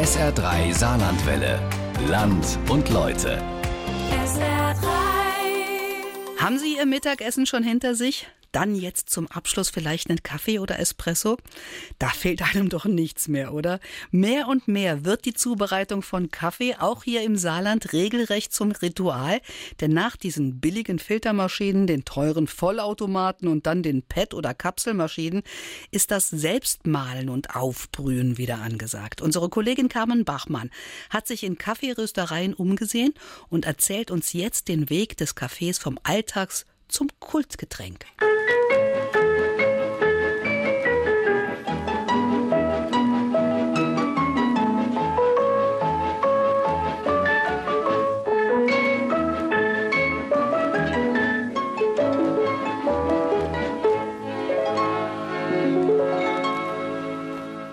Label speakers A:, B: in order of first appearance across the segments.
A: SR3 Saarlandwelle. Land und Leute.
B: SR3.
C: Haben Sie Ihr Mittagessen schon hinter sich? Dann jetzt zum Abschluss vielleicht einen Kaffee oder Espresso? Da fehlt einem doch nichts mehr, oder? Mehr und mehr wird die Zubereitung von Kaffee auch hier im Saarland regelrecht zum Ritual, denn nach diesen billigen Filtermaschinen, den teuren Vollautomaten und dann den PET- oder Kapselmaschinen ist das Selbstmahlen und Aufbrühen wieder angesagt. Unsere Kollegin Carmen Bachmann hat sich in Kaffeeröstereien umgesehen und erzählt uns jetzt den Weg des Kaffees vom Alltags zum Kultgetränk.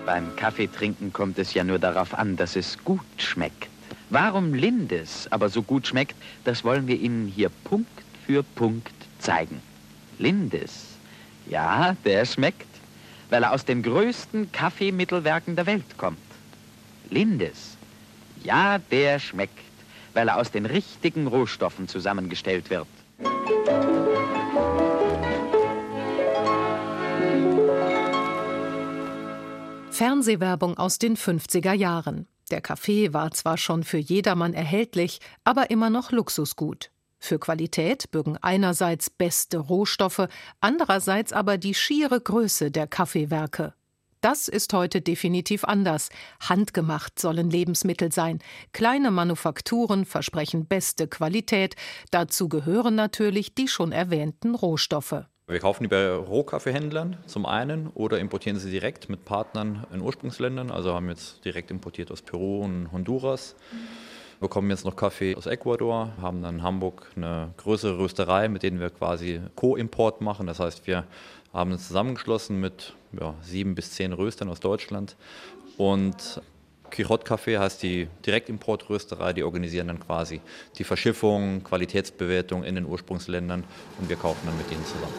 D: Beim Kaffeetrinken kommt es ja nur darauf an, dass es gut schmeckt. Warum Lindes aber so gut schmeckt, das wollen wir Ihnen hier Punkt für Punkt zeigen. Lindes, ja, der schmeckt, weil er aus den größten Kaffeemittelwerken der Welt kommt. Lindes, ja, der schmeckt, weil er aus den richtigen Rohstoffen zusammengestellt wird.
E: Fernsehwerbung aus den 50er Jahren. Der Kaffee war zwar schon für jedermann erhältlich, aber immer noch Luxusgut. Für Qualität bürgen einerseits beste Rohstoffe, andererseits aber die schiere Größe der Kaffeewerke. Das ist heute definitiv anders. Handgemacht sollen Lebensmittel sein. Kleine Manufakturen versprechen beste Qualität. Dazu gehören natürlich die schon erwähnten Rohstoffe.
F: Wir kaufen die bei Rohkaffeehändlern zum einen oder importieren sie direkt mit Partnern in Ursprungsländern. Also haben jetzt direkt importiert aus Peru und Honduras. Wir bekommen jetzt noch Kaffee aus Ecuador, haben dann in Hamburg eine größere Rösterei, mit denen wir quasi Co-Import machen. Das heißt, wir haben uns zusammengeschlossen mit ja, sieben bis zehn Röstern aus Deutschland und Quixote Café heißt die Direktimportrösterei, die organisieren dann quasi die Verschiffung, Qualitätsbewertung in den Ursprungsländern und wir kaufen dann mit ihnen zusammen.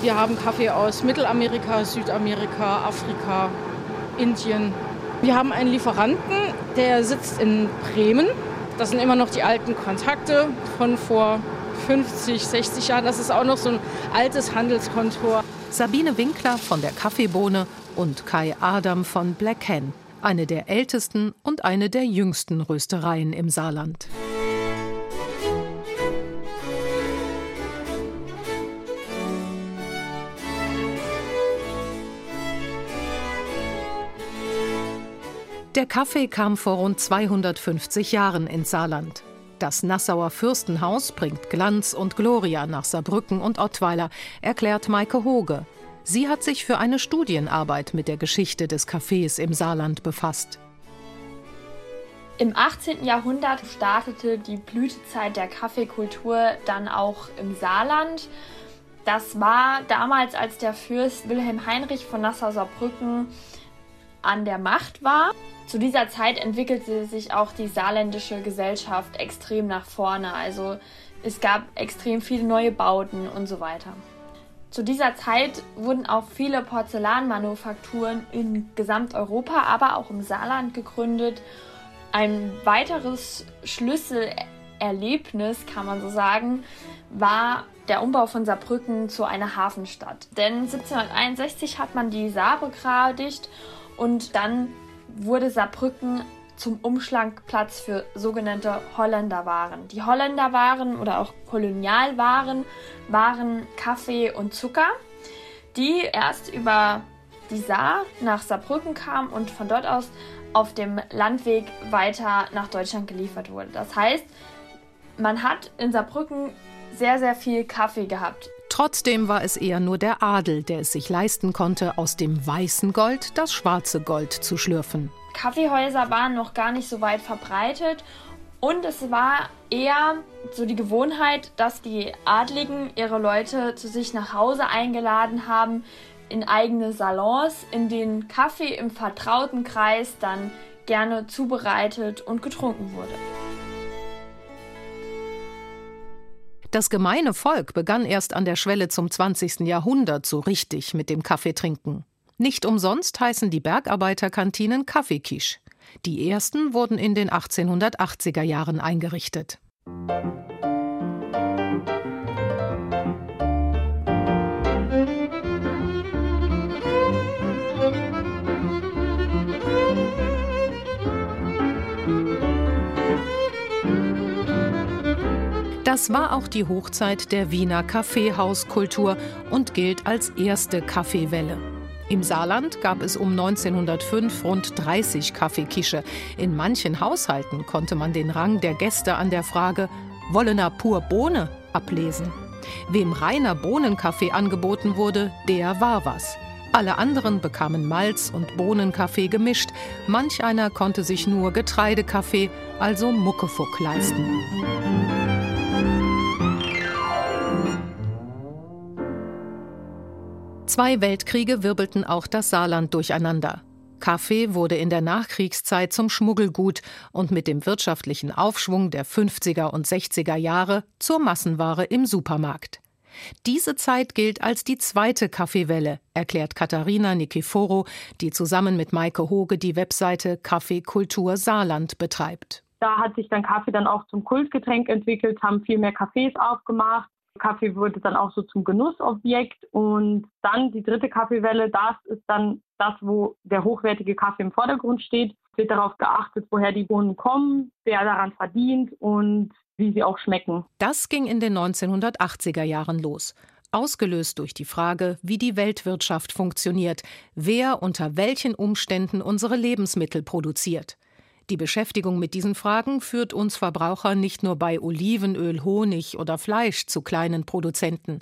G: Wir haben Kaffee aus Mittelamerika, Südamerika, Afrika, Indien. Wir haben einen Lieferanten, der sitzt in Bremen. Das sind immer noch die alten Kontakte von vor 50, 60 Jahren. Das ist auch noch so ein altes Handelskontor.
E: Sabine Winkler von der Kaffeebohne und Kai Adam von Black Hen eine der ältesten und eine der jüngsten Röstereien im Saarland. Der Kaffee kam vor rund 250 Jahren ins Saarland. Das Nassauer Fürstenhaus bringt Glanz und Gloria nach Saarbrücken und Ottweiler, erklärt Maike Hoge, Sie hat sich für eine Studienarbeit mit der Geschichte des Kaffees im Saarland befasst.
H: Im 18. Jahrhundert startete die Blütezeit der Kaffeekultur dann auch im Saarland. Das war damals, als der Fürst Wilhelm Heinrich von Nassau-Saarbrücken an der Macht war. Zu dieser Zeit entwickelte sich auch die saarländische Gesellschaft extrem nach vorne. Also es gab extrem viele neue Bauten und so weiter. Zu dieser Zeit wurden auch viele Porzellanmanufakturen in Gesamteuropa, aber auch im Saarland gegründet. Ein weiteres Schlüsselerlebnis, kann man so sagen, war der Umbau von Saarbrücken zu einer Hafenstadt. Denn 1761 hat man die Saar begradigt und dann wurde Saarbrücken zum Umschlagplatz für sogenannte Holländerwaren. Die Holländerwaren oder auch Kolonialwaren waren Kaffee und Zucker, die erst über die Saar nach Saarbrücken kamen und von dort aus auf dem Landweg weiter nach Deutschland geliefert wurde. Das heißt, man hat in Saarbrücken sehr, sehr viel Kaffee gehabt.
E: Trotzdem war es eher nur der Adel, der es sich leisten konnte, aus dem weißen Gold das schwarze Gold zu schlürfen.
H: Kaffeehäuser waren noch gar nicht so weit verbreitet und es war eher so die Gewohnheit, dass die Adligen ihre Leute zu sich nach Hause eingeladen haben in eigene Salons, in denen Kaffee im vertrauten Kreis dann gerne zubereitet und getrunken wurde.
E: Das gemeine Volk begann erst an der Schwelle zum 20. Jahrhundert so richtig mit dem Kaffeetrinken. Nicht umsonst heißen die Bergarbeiterkantinen Kaffeekisch. Die ersten wurden in den 1880er Jahren eingerichtet. Das war auch die Hochzeit der Wiener Kaffeehauskultur und gilt als erste Kaffeewelle. Im Saarland gab es um 1905 rund 30 Kaffeekische. In manchen Haushalten konnte man den Rang der Gäste an der Frage Wollener pur Bohne ablesen. Wem reiner Bohnenkaffee angeboten wurde, der war was. Alle anderen bekamen Malz- und Bohnenkaffee gemischt. Manch einer konnte sich nur Getreidekaffee, also Muckefuck, leisten. Zwei Weltkriege wirbelten auch das Saarland durcheinander. Kaffee wurde in der Nachkriegszeit zum Schmuggelgut und mit dem wirtschaftlichen Aufschwung der 50er und 60er Jahre zur Massenware im Supermarkt. Diese Zeit gilt als die zweite Kaffeewelle, erklärt Katharina Nikiforo, die zusammen mit Maike Hoge die Webseite Kaffeekultur Saarland betreibt.
B: Da hat sich dann Kaffee dann auch zum Kultgetränk entwickelt, haben viel mehr Cafés aufgemacht. Kaffee wurde dann auch so zum Genussobjekt und dann die dritte Kaffeewelle, das ist dann das, wo der hochwertige Kaffee im Vordergrund steht. Es wird darauf geachtet, woher die Bohnen kommen, wer daran verdient und wie sie auch schmecken.
E: Das ging in den 1980er Jahren los. Ausgelöst durch die Frage, wie die Weltwirtschaft funktioniert, wer unter welchen Umständen unsere Lebensmittel produziert. Die Beschäftigung mit diesen Fragen führt uns Verbraucher nicht nur bei Olivenöl, Honig oder Fleisch zu kleinen Produzenten.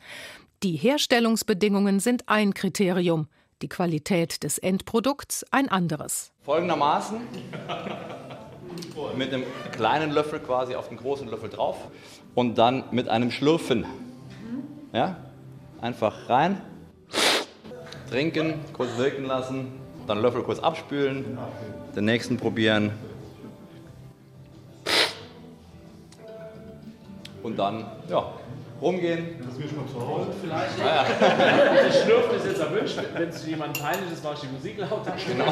E: Die Herstellungsbedingungen sind ein Kriterium, die Qualität des Endprodukts ein anderes.
F: Folgendermaßen mit einem kleinen Löffel quasi auf den großen Löffel drauf und dann mit einem Schlürfen. Ja? Einfach rein, trinken, kurz wirken lassen, dann Löffel kurz abspülen, den nächsten probieren. Und dann, ja, rumgehen. Das ist mir schon mal zu Hause.
I: Vielleicht. Ja, ja. Das Schlürfen ist jetzt erwünscht. Wenn es jemand peinlich ist, mache ich die Musik lauter. Genau.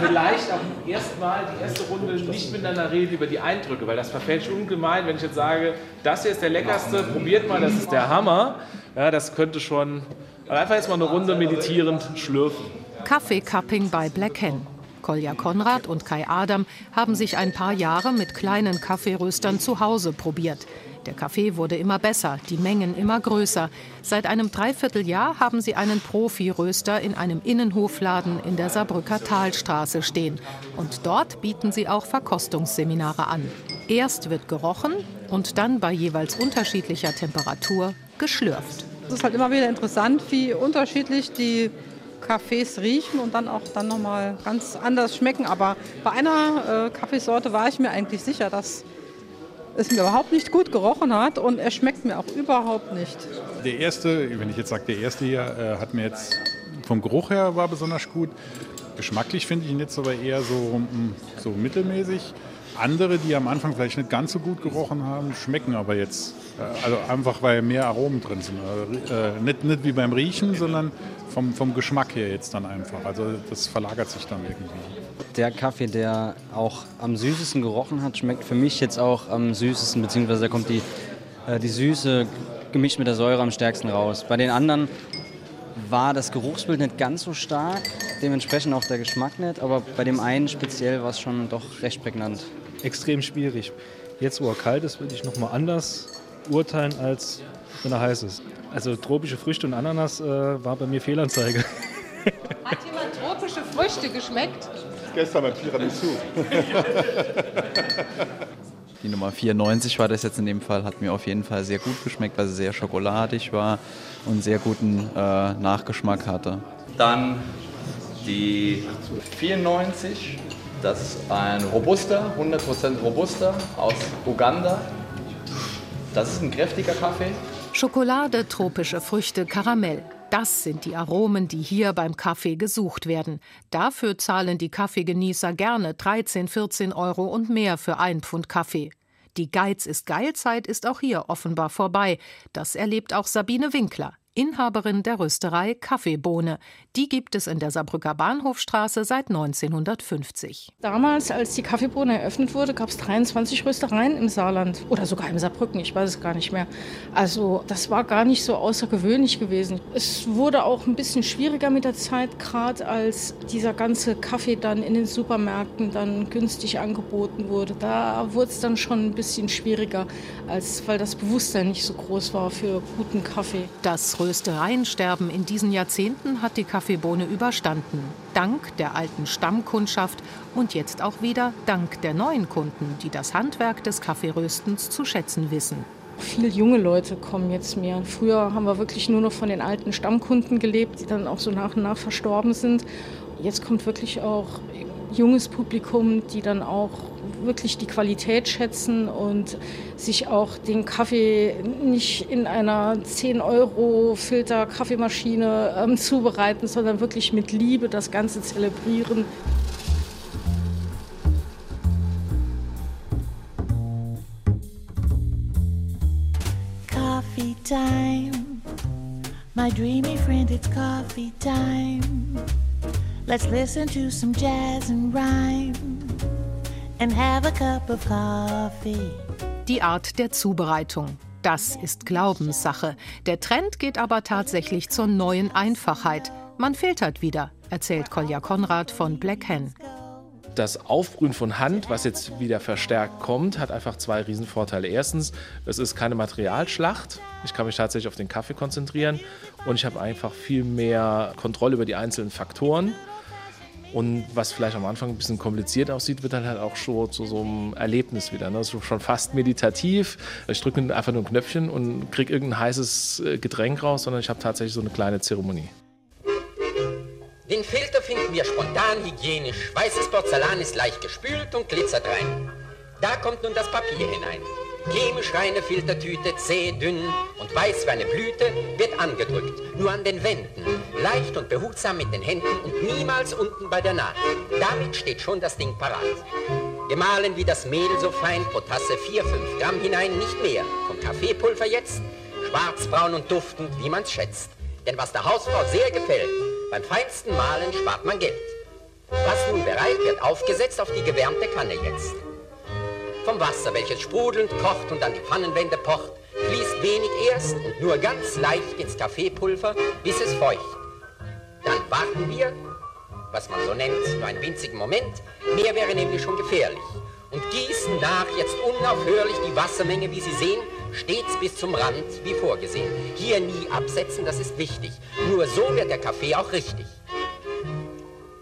I: Vielleicht auch erstmal die erste Runde nicht miteinander reden über die Eindrücke, weil das verfälscht ungemein, wenn ich jetzt sage, das hier ist der leckerste, probiert mal, das ist der Hammer. Ja, das könnte schon. Einfach jetzt mal eine Runde meditierend schlürfen.
E: Kaffee-Cupping bei Black Hen. Kolja Konrad und Kai Adam haben sich ein paar Jahre mit kleinen Kaffeeröstern zu Hause probiert. Der Kaffee wurde immer besser, die Mengen immer größer. Seit einem Dreivierteljahr haben sie einen Profi-Röster in einem Innenhofladen in der Saarbrücker Talstraße stehen. Und dort bieten sie auch Verkostungsseminare an. Erst wird gerochen und dann bei jeweils unterschiedlicher Temperatur geschlürft.
J: Es ist halt immer wieder interessant, wie unterschiedlich die Kaffees riechen und dann auch dann nochmal ganz anders schmecken. Aber bei einer äh, Kaffeesorte war ich mir eigentlich sicher, dass es mir überhaupt nicht gut gerochen hat und er schmeckt mir auch überhaupt nicht.
K: Der erste, wenn ich jetzt sage, der erste hier, äh, hat mir jetzt vom Geruch her war besonders gut. Geschmacklich finde ich ihn jetzt aber eher so, mm, so mittelmäßig. Andere, die am Anfang vielleicht nicht ganz so gut gerochen haben, schmecken aber jetzt. Äh, also einfach, weil mehr Aromen drin sind. Also, nicht, nicht wie beim Riechen, sondern vom, vom Geschmack her jetzt dann einfach. Also das verlagert sich dann irgendwie.
L: Der Kaffee, der auch am süßesten gerochen hat, schmeckt für mich jetzt auch am süßesten, beziehungsweise da kommt die, die Süße gemischt mit der Säure am stärksten raus. Bei den anderen war das Geruchsbild nicht ganz so stark, dementsprechend auch der Geschmack nicht, aber bei dem einen speziell war es schon doch recht prägnant.
M: Extrem schwierig. Jetzt, wo er kalt ist, würde ich nochmal anders urteilen, als wenn er heiß ist. Also tropische Früchte und Ananas äh, war bei mir Fehlanzeige.
N: Hat jemand tropische Früchte geschmeckt?
O: Gestern beim Tiramisu.
P: Die Nummer 94 war das jetzt in dem Fall, hat mir auf jeden Fall sehr gut geschmeckt, weil sie sehr schokoladig war und sehr guten äh, Nachgeschmack hatte.
F: Dann die 94, das ist ein Robusta, 100% Robusta aus Uganda. Das ist ein kräftiger Kaffee.
E: Schokolade, tropische Früchte, Karamell. Das sind die Aromen, die hier beim Kaffee gesucht werden. Dafür zahlen die Kaffeegenießer gerne 13, 14 Euro und mehr für ein Pfund Kaffee. Die Geiz ist Geilzeit ist auch hier offenbar vorbei. Das erlebt auch Sabine Winkler. Inhaberin der Rösterei Kaffeebohne. Die gibt es in der Saarbrücker Bahnhofstraße seit 1950.
G: Damals, als die Kaffeebohne eröffnet wurde, gab es 23 Röstereien im Saarland oder sogar im Saarbrücken, ich weiß es gar nicht mehr. Also das war gar nicht so außergewöhnlich gewesen. Es wurde auch ein bisschen schwieriger mit der Zeit, gerade als dieser ganze Kaffee dann in den Supermärkten dann günstig angeboten wurde. Da wurde es dann schon ein bisschen schwieriger, als, weil das Bewusstsein nicht so groß war für guten Kaffee.
E: Das Röstereiensterben in diesen Jahrzehnten hat die Kaffeebohne überstanden. Dank der alten Stammkundschaft und jetzt auch wieder dank der neuen Kunden, die das Handwerk des Kaffeeröstens zu schätzen wissen.
G: Viele junge Leute kommen jetzt mehr. Früher haben wir wirklich nur noch von den alten Stammkunden gelebt, die dann auch so nach und nach verstorben sind. Jetzt kommt wirklich auch junges Publikum, die dann auch wirklich die Qualität schätzen und sich auch den Kaffee nicht in einer 10 Euro Filter Kaffeemaschine ähm, zubereiten, sondern wirklich mit Liebe das Ganze zelebrieren.
O: Coffee time, my dreamy friend, it's coffee time. Let's listen to some jazz and rhyme and have a cup of coffee.
E: Die Art der Zubereitung. Das ist Glaubenssache. Der Trend geht aber tatsächlich zur neuen Einfachheit. Man filtert wieder, erzählt Kolja Konrad von Black Hen.
I: Das Aufbrühen von Hand, was jetzt wieder verstärkt kommt, hat einfach zwei Riesenvorteile. Erstens, es ist keine Materialschlacht. Ich kann mich tatsächlich auf den Kaffee konzentrieren und ich habe einfach viel mehr Kontrolle über die einzelnen Faktoren. Und was vielleicht am Anfang ein bisschen kompliziert aussieht, wird dann halt auch schon zu so einem Erlebnis wieder. Ne? Ist schon fast meditativ. Ich drücke einfach nur ein Knöpfchen und kriege irgendein heißes äh, Getränk raus, sondern ich habe tatsächlich so eine kleine Zeremonie.
Q: Den Filter finden wir spontan hygienisch. Weißes Porzellan ist leicht gespült und glitzert rein. Da kommt nun das Papier hinein. Chemisch reine Filtertüte, zäh, dünn und weiß wie eine Blüte, wird angedrückt. Nur an den Wänden, leicht und behutsam mit den Händen und niemals unten bei der Naht. Damit steht schon das Ding parat. Gemahlen wie das Mehl so fein, pro Tasse 4, 5 Gramm hinein, nicht mehr. Vom Kaffeepulver jetzt, schwarzbraun und duftend, wie man's schätzt. Denn was der Hausfrau sehr gefällt, beim feinsten Mahlen spart man Geld. Was nun bereit wird, aufgesetzt auf die gewärmte Kanne jetzt. Vom Wasser, welches sprudelnd kocht und an die Pfannenwände pocht, fließt wenig erst und nur ganz leicht ins Kaffeepulver, bis es feucht. Dann warten wir, was man so nennt, nur einen winzigen Moment, mehr wäre nämlich schon gefährlich, und gießen nach jetzt unaufhörlich die Wassermenge, wie Sie sehen, stets bis zum Rand, wie vorgesehen. Hier nie absetzen, das ist wichtig. Nur so wird der Kaffee auch richtig.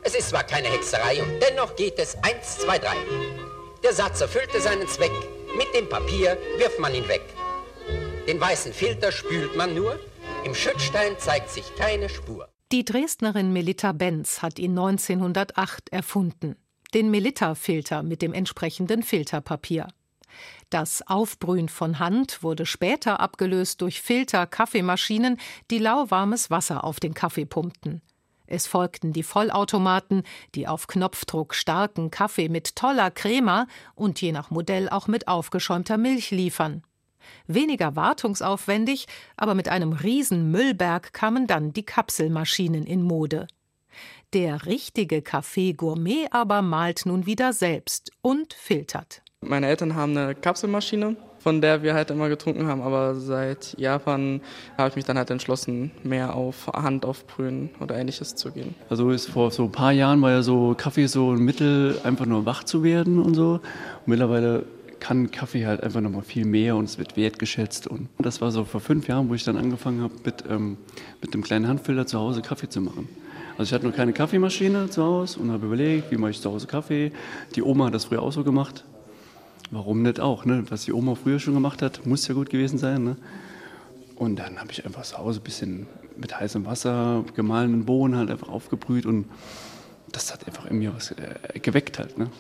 Q: Es ist zwar keine Hexerei und dennoch geht es eins, zwei, drei. Der Satz erfüllte seinen Zweck. Mit dem Papier wirft man ihn weg. Den weißen Filter spült man nur. Im Schüttstein zeigt sich keine Spur.
E: Die Dresdnerin Melita Benz hat ihn 1908 erfunden. Den Melitta-Filter mit dem entsprechenden Filterpapier. Das Aufbrühen von Hand wurde später abgelöst durch Filter-Kaffeemaschinen, die lauwarmes Wasser auf den Kaffee pumpten. Es folgten die Vollautomaten, die auf Knopfdruck starken Kaffee mit toller Crema und je nach Modell auch mit aufgeschäumter Milch liefern. Weniger wartungsaufwendig, aber mit einem riesen Müllberg kamen dann die Kapselmaschinen in Mode. Der richtige Kaffee-Gourmet aber malt nun wieder selbst und filtert.
R: Meine Eltern haben eine Kapselmaschine von der wir halt immer getrunken haben. Aber seit Japan habe ich mich dann halt entschlossen, mehr auf Hand aufbrühen oder ähnliches zu gehen.
S: Also ist vor so ein paar Jahren war ja so Kaffee so ein Mittel, einfach nur wach zu werden und so. Und mittlerweile kann Kaffee halt einfach nochmal viel mehr und es wird wertgeschätzt. Und das war so vor fünf Jahren, wo ich dann angefangen habe, mit, ähm, mit einem kleinen Handfilter zu Hause Kaffee zu machen. Also ich hatte noch keine Kaffeemaschine zu Hause und habe überlegt, wie mache ich zu Hause Kaffee. Die Oma hat das früher auch so gemacht. Warum nicht auch? Ne? Was die Oma früher schon gemacht hat, muss ja gut gewesen sein. Ne? Und dann habe ich einfach zu Hause ein bisschen mit heißem Wasser, gemahlenen Bohnen halt einfach aufgebrüht und das hat einfach in mir was äh, geweckt halt. Ne?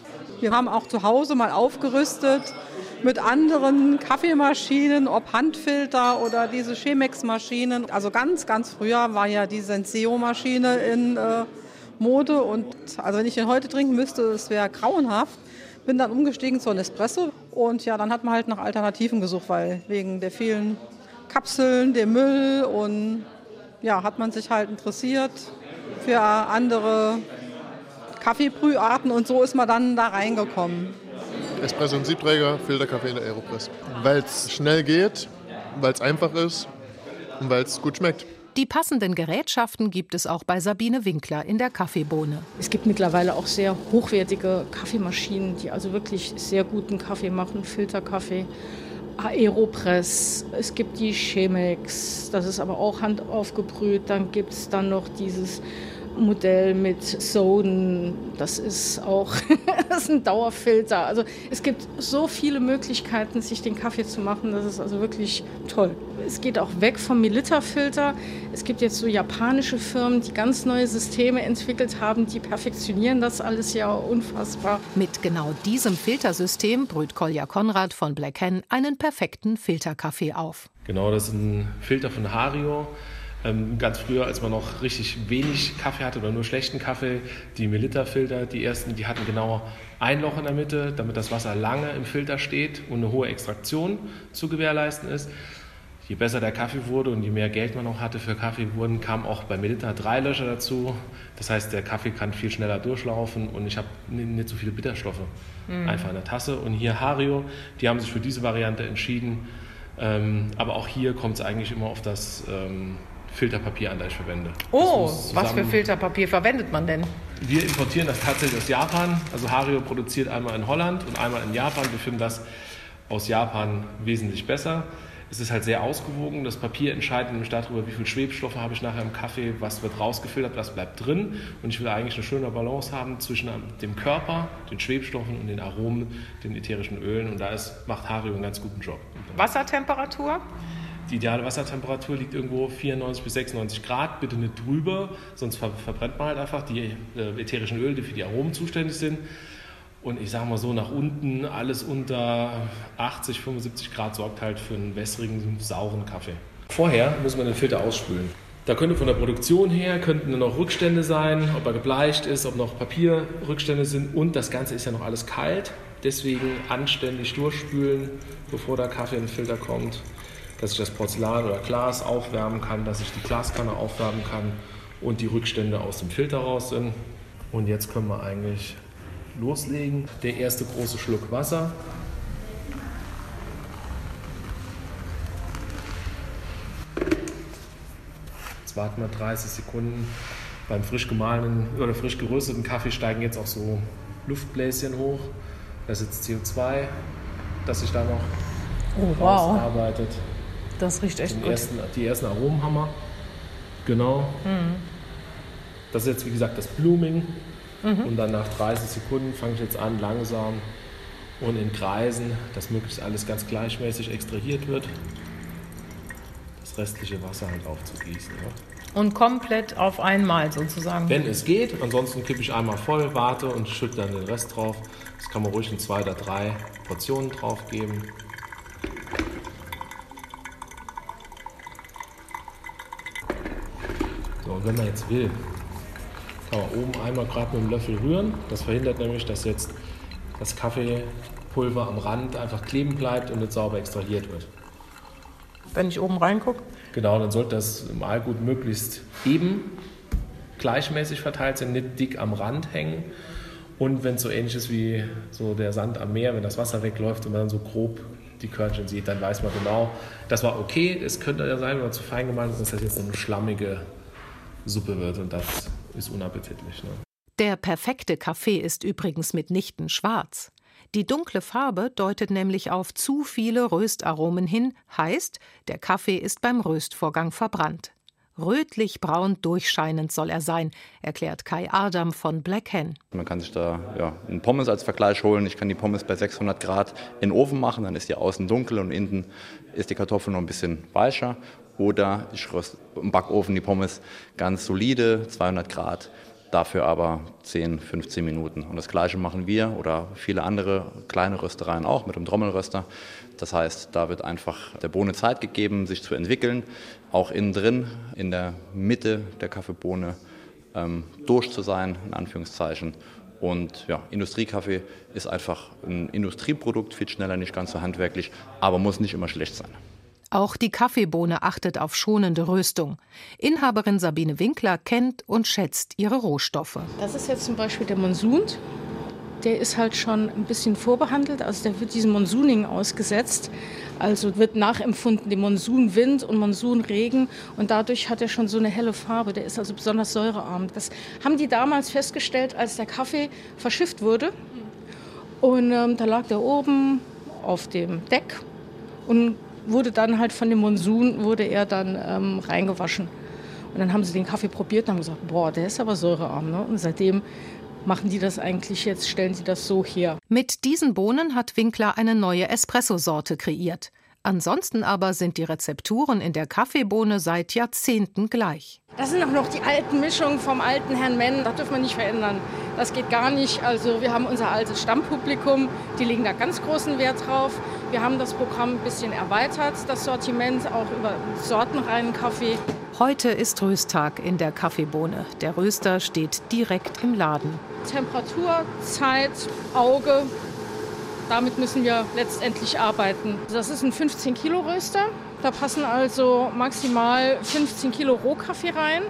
J: Wir haben auch zu Hause mal aufgerüstet mit anderen Kaffeemaschinen, ob Handfilter oder diese Chemex-Maschinen. Also ganz, ganz früher war ja die Senseo-Maschine in äh, Mode und also wenn ich den heute trinken müsste, es wäre grauenhaft. Bin dann umgestiegen zu Espresso und ja, dann hat man halt nach Alternativen gesucht, weil wegen der vielen Kapseln, dem Müll und ja, hat man sich halt interessiert für andere Kaffeebrüharten und so ist man dann da reingekommen.
T: Espresso und Siebträger, Filterkaffee in der Aeropress. Weil es schnell geht, weil es einfach ist und weil es gut schmeckt.
E: Die passenden Gerätschaften gibt es auch bei Sabine Winkler in der Kaffeebohne.
G: Es gibt mittlerweile auch sehr hochwertige Kaffeemaschinen, die also wirklich sehr guten Kaffee machen, Filterkaffee. Aeropress, es gibt die Chemex, das ist aber auch handaufgebrüht. Dann gibt es dann noch dieses Modell mit Soden, das ist auch das ist ein Dauerfilter. Also es gibt so viele Möglichkeiten, sich den Kaffee zu machen, das ist also wirklich toll. Es geht auch weg vom Milita-Filter. Es gibt jetzt so japanische Firmen, die ganz neue Systeme entwickelt haben, die perfektionieren das alles ja unfassbar.
E: Mit genau diesem Filtersystem brüht Kolja Konrad von Black Hen einen perfekten Filterkaffee auf.
I: Genau, das ist ein Filter von Hario. Ähm, ganz früher, als man noch richtig wenig Kaffee hatte oder nur schlechten Kaffee, die Melitta-Filter, die ersten, die hatten genau ein Loch in der Mitte, damit das Wasser lange im Filter steht und eine hohe Extraktion zu gewährleisten ist. Je besser der Kaffee wurde und je mehr Geld man noch hatte für Kaffee wurden, kamen auch bei Melitta drei Löcher dazu. Das heißt, der Kaffee kann viel schneller durchlaufen und ich habe nicht so viele Bitterstoffe mhm. einfach in der Tasse. Und hier Hario, die haben sich für diese Variante entschieden. Ähm, aber auch hier kommt es eigentlich immer auf das ähm, Filterpapier an, das ich verwende.
N: Oh, was für Filterpapier verwendet man denn?
I: Wir importieren das tatsächlich aus Japan. Also Hario produziert einmal in Holland und einmal in Japan. Wir finden das aus Japan wesentlich besser. Es ist halt sehr ausgewogen. Das Papier entscheidet nämlich darüber, wie viele Schwebstoffe habe ich nachher im Kaffee, was wird rausgefiltert, was bleibt drin. Und ich will eigentlich eine schöne Balance haben zwischen dem Körper, den Schwebstoffen und den Aromen, den ätherischen Ölen. Und da ist, macht Hario einen ganz guten Job.
N: Wassertemperatur?
I: Die ideale Wassertemperatur liegt irgendwo 94 bis 96 Grad, bitte nicht drüber, sonst verbrennt man halt einfach die äh, ätherischen Öle, die für die Aromen zuständig sind. Und ich sage mal so, nach unten alles unter 80, 75 Grad sorgt halt für einen wässrigen, sauren Kaffee. Vorher muss man den Filter ausspülen. Da könnte von der Produktion her könnten noch Rückstände sein, ob er gebleicht ist, ob noch Papierrückstände sind und das Ganze ist ja noch alles kalt. Deswegen anständig durchspülen, bevor der Kaffee in den Filter kommt dass ich das Porzellan oder Glas aufwärmen kann, dass ich die Glaskanne aufwärmen kann und die Rückstände aus dem Filter raus sind. Und jetzt können wir eigentlich loslegen. Der erste große Schluck Wasser. Jetzt warten wir 30 Sekunden. Beim frisch gemahlenen oder frisch gerösteten Kaffee steigen jetzt auch so Luftbläschen hoch. Das ist jetzt CO2, das sich da noch oh, wow. ausarbeitet.
N: Das riecht echt gut.
I: Ersten, die ersten Aromenhammer. Genau. Mhm. Das ist jetzt, wie gesagt, das Blooming. Mhm. Und dann nach 30 Sekunden fange ich jetzt an, langsam und in Kreisen, dass möglichst alles ganz gleichmäßig extrahiert wird. Das restliche Wasser halt aufzugießen. Ja.
N: Und komplett auf einmal sozusagen.
I: Wenn es geht, ansonsten kippe ich einmal voll, warte und schütte dann den Rest drauf. Das kann man ruhig in zwei oder drei Portionen drauf geben. Und wenn man jetzt will, kann man oben einmal gerade mit dem Löffel rühren. Das verhindert nämlich, dass jetzt das Kaffeepulver am Rand einfach kleben bleibt und nicht sauber extrahiert wird.
N: Wenn ich oben reingucke?
I: Genau, dann sollte das im Aalgut möglichst eben gleichmäßig verteilt sein, nicht dick am Rand hängen. Und wenn es so ähnlich ist wie so der Sand am Meer, wenn das Wasser wegläuft und man dann so grob die Körnchen sieht, dann weiß man genau, das war okay. Es könnte ja sein, wenn man zu fein gemahlen ist, dass das jetzt so eine schlammige Suppe wird und das ist unappetitlich. Ne?
E: Der perfekte Kaffee ist übrigens mitnichten schwarz. Die dunkle Farbe deutet nämlich auf zu viele Röstaromen hin, heißt, der Kaffee ist beim Röstvorgang verbrannt. Rötlich-braun durchscheinend soll er sein, erklärt Kai Adam von Black Hen.
F: Man kann sich da ja, einen Pommes als Vergleich holen. Ich kann die Pommes bei 600 Grad in den Ofen machen, dann ist die außen dunkel und innen ist die Kartoffel noch ein bisschen weicher. Oder ich röste im Backofen die Pommes ganz solide, 200 Grad, dafür aber 10, 15 Minuten. Und das Gleiche machen wir oder viele andere kleine Röstereien auch mit dem Trommelröster. Das heißt, da wird einfach der Bohne Zeit gegeben, sich zu entwickeln, auch innen drin, in der Mitte der Kaffeebohne ähm, durch zu sein, in Anführungszeichen. Und ja, Industriekaffee ist einfach ein Industrieprodukt, viel schneller, nicht ganz so handwerklich, aber muss nicht immer schlecht sein.
E: Auch die Kaffeebohne achtet auf schonende Röstung. Inhaberin Sabine Winkler kennt und schätzt ihre Rohstoffe.
G: Das ist jetzt zum Beispiel der Monsun. Der ist halt schon ein bisschen vorbehandelt, also der wird diesem Monsuning ausgesetzt. Also wird nachempfunden dem Monsunwind und Monsunregen und dadurch hat er schon so eine helle Farbe. Der ist also besonders säurearm. Das haben die damals festgestellt, als der Kaffee verschifft wurde. Und ähm, da lag der oben auf dem Deck und wurde dann halt von dem Monsun wurde er dann ähm, reingewaschen. Und dann haben sie den Kaffee probiert und haben gesagt, boah, der ist aber säurearm. Ne? Und seitdem machen die das eigentlich jetzt, stellen sie das so her.
E: Mit diesen Bohnen hat Winkler eine neue Espresso-Sorte kreiert. Ansonsten aber sind die Rezepturen in der Kaffeebohne seit Jahrzehnten gleich.
G: Das sind auch noch die alten Mischungen vom alten Herrn Menn. Das dürfen wir nicht verändern. Das geht gar nicht. Also wir haben unser altes Stammpublikum, die legen da ganz großen Wert drauf. Wir haben das Programm ein bisschen erweitert, das Sortiment auch über sortenreinen Kaffee.
E: Heute ist Rösttag in der Kaffeebohne. Der Röster steht direkt im Laden.
G: Temperatur, Zeit, Auge, damit müssen wir letztendlich arbeiten. Das ist ein 15 Kilo Röster. Da passen also maximal 15 Kilo Rohkaffee rein,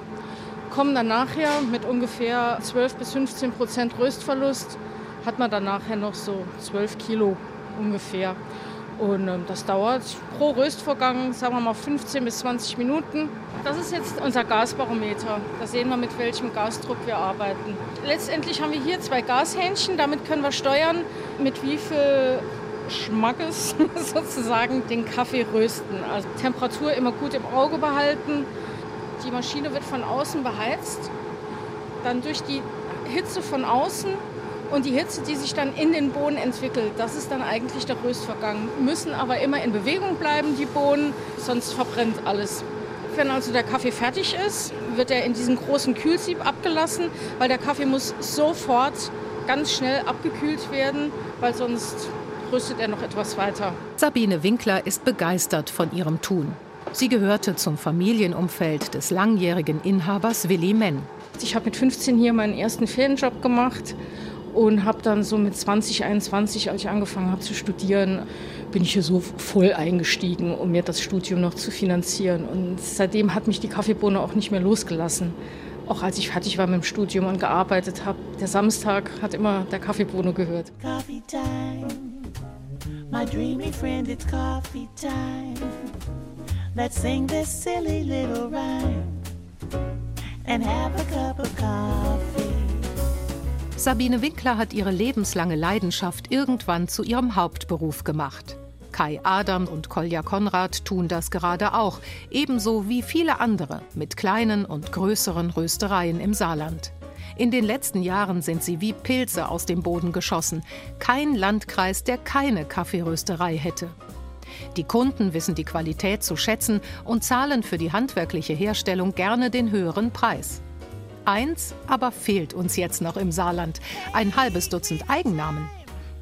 G: kommen dann nachher mit ungefähr 12 bis 15 Prozent Röstverlust, hat man dann nachher noch so 12 Kilo ungefähr. Und ähm, das dauert pro Röstvorgang, sagen wir mal, 15 bis 20 Minuten. Das ist jetzt unser Gasbarometer. Da sehen wir, mit welchem Gasdruck wir arbeiten. Letztendlich haben wir hier zwei Gashähnchen. Damit können wir steuern, mit wie viel Schmackes sozusagen den Kaffee rösten. Also Temperatur immer gut im Auge behalten. Die Maschine wird von außen beheizt. Dann durch die Hitze von außen und die Hitze, die sich dann in den Bohnen entwickelt, das ist dann eigentlich der Röstvorgang. Müssen aber immer in Bewegung bleiben, die Bohnen, sonst verbrennt alles. Wenn also der Kaffee fertig ist, wird er in diesem großen Kühlsieb abgelassen, weil der Kaffee muss sofort ganz schnell abgekühlt werden, weil sonst rüstet er noch etwas weiter.
E: Sabine Winkler ist begeistert von ihrem Tun. Sie gehörte zum Familienumfeld des langjährigen Inhabers Willi Menn.
G: Ich habe mit 15 hier meinen ersten Ferienjob gemacht und habe dann so mit 20, 21, als ich angefangen habe zu studieren, bin ich hier so voll eingestiegen, um mir das Studium noch zu finanzieren. Und seitdem hat mich die Kaffeebohne auch nicht mehr losgelassen. Auch als ich fertig war mit dem Studium und gearbeitet habe, der Samstag hat immer der Kaffeebohne gehört. Coffee time, my dreamy friend, it's coffee time. Let's sing this silly little rhyme and have a cup of coffee. Sabine Winkler hat ihre lebenslange Leidenschaft irgendwann zu ihrem Hauptberuf gemacht. Kai Adam und Kolja Konrad tun das gerade auch, ebenso wie viele andere mit kleinen und größeren Röstereien im Saarland. In den letzten Jahren sind sie wie Pilze aus dem Boden geschossen. Kein Landkreis, der keine Kaffeerösterei hätte. Die Kunden wissen die Qualität zu schätzen und zahlen für die handwerkliche Herstellung gerne den höheren Preis. Eins aber fehlt uns jetzt noch im Saarland: ein halbes Dutzend Eigennamen.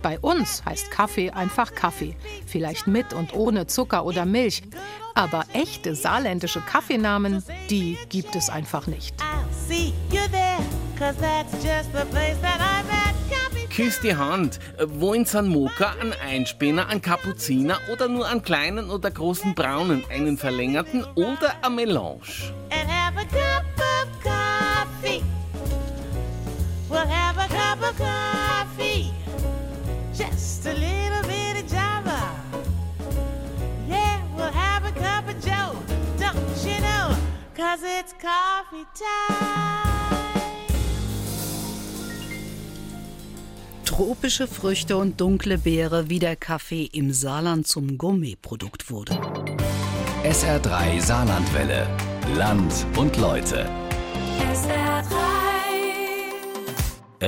G: Bei uns heißt Kaffee einfach Kaffee, vielleicht mit und ohne Zucker oder Milch. Aber echte saarländische Kaffeenamen, die gibt es einfach nicht.
U: Küss die Hand. Wollen Sie einen Moka, einen Einspinner, einen Kapuziner oder nur einen kleinen oder großen braunen, einen verlängerten oder eine Melange?
C: Tropische Früchte und dunkle Beere, wie der Kaffee im Saarland zum Gourmetprodukt wurde.
A: SR3 Saarlandwelle. Land und Leute.
O: SR3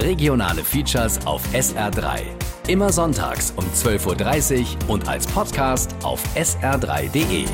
A: Regionale Features auf SR3. Immer sonntags um 12.30 Uhr und als Podcast auf sr3.de.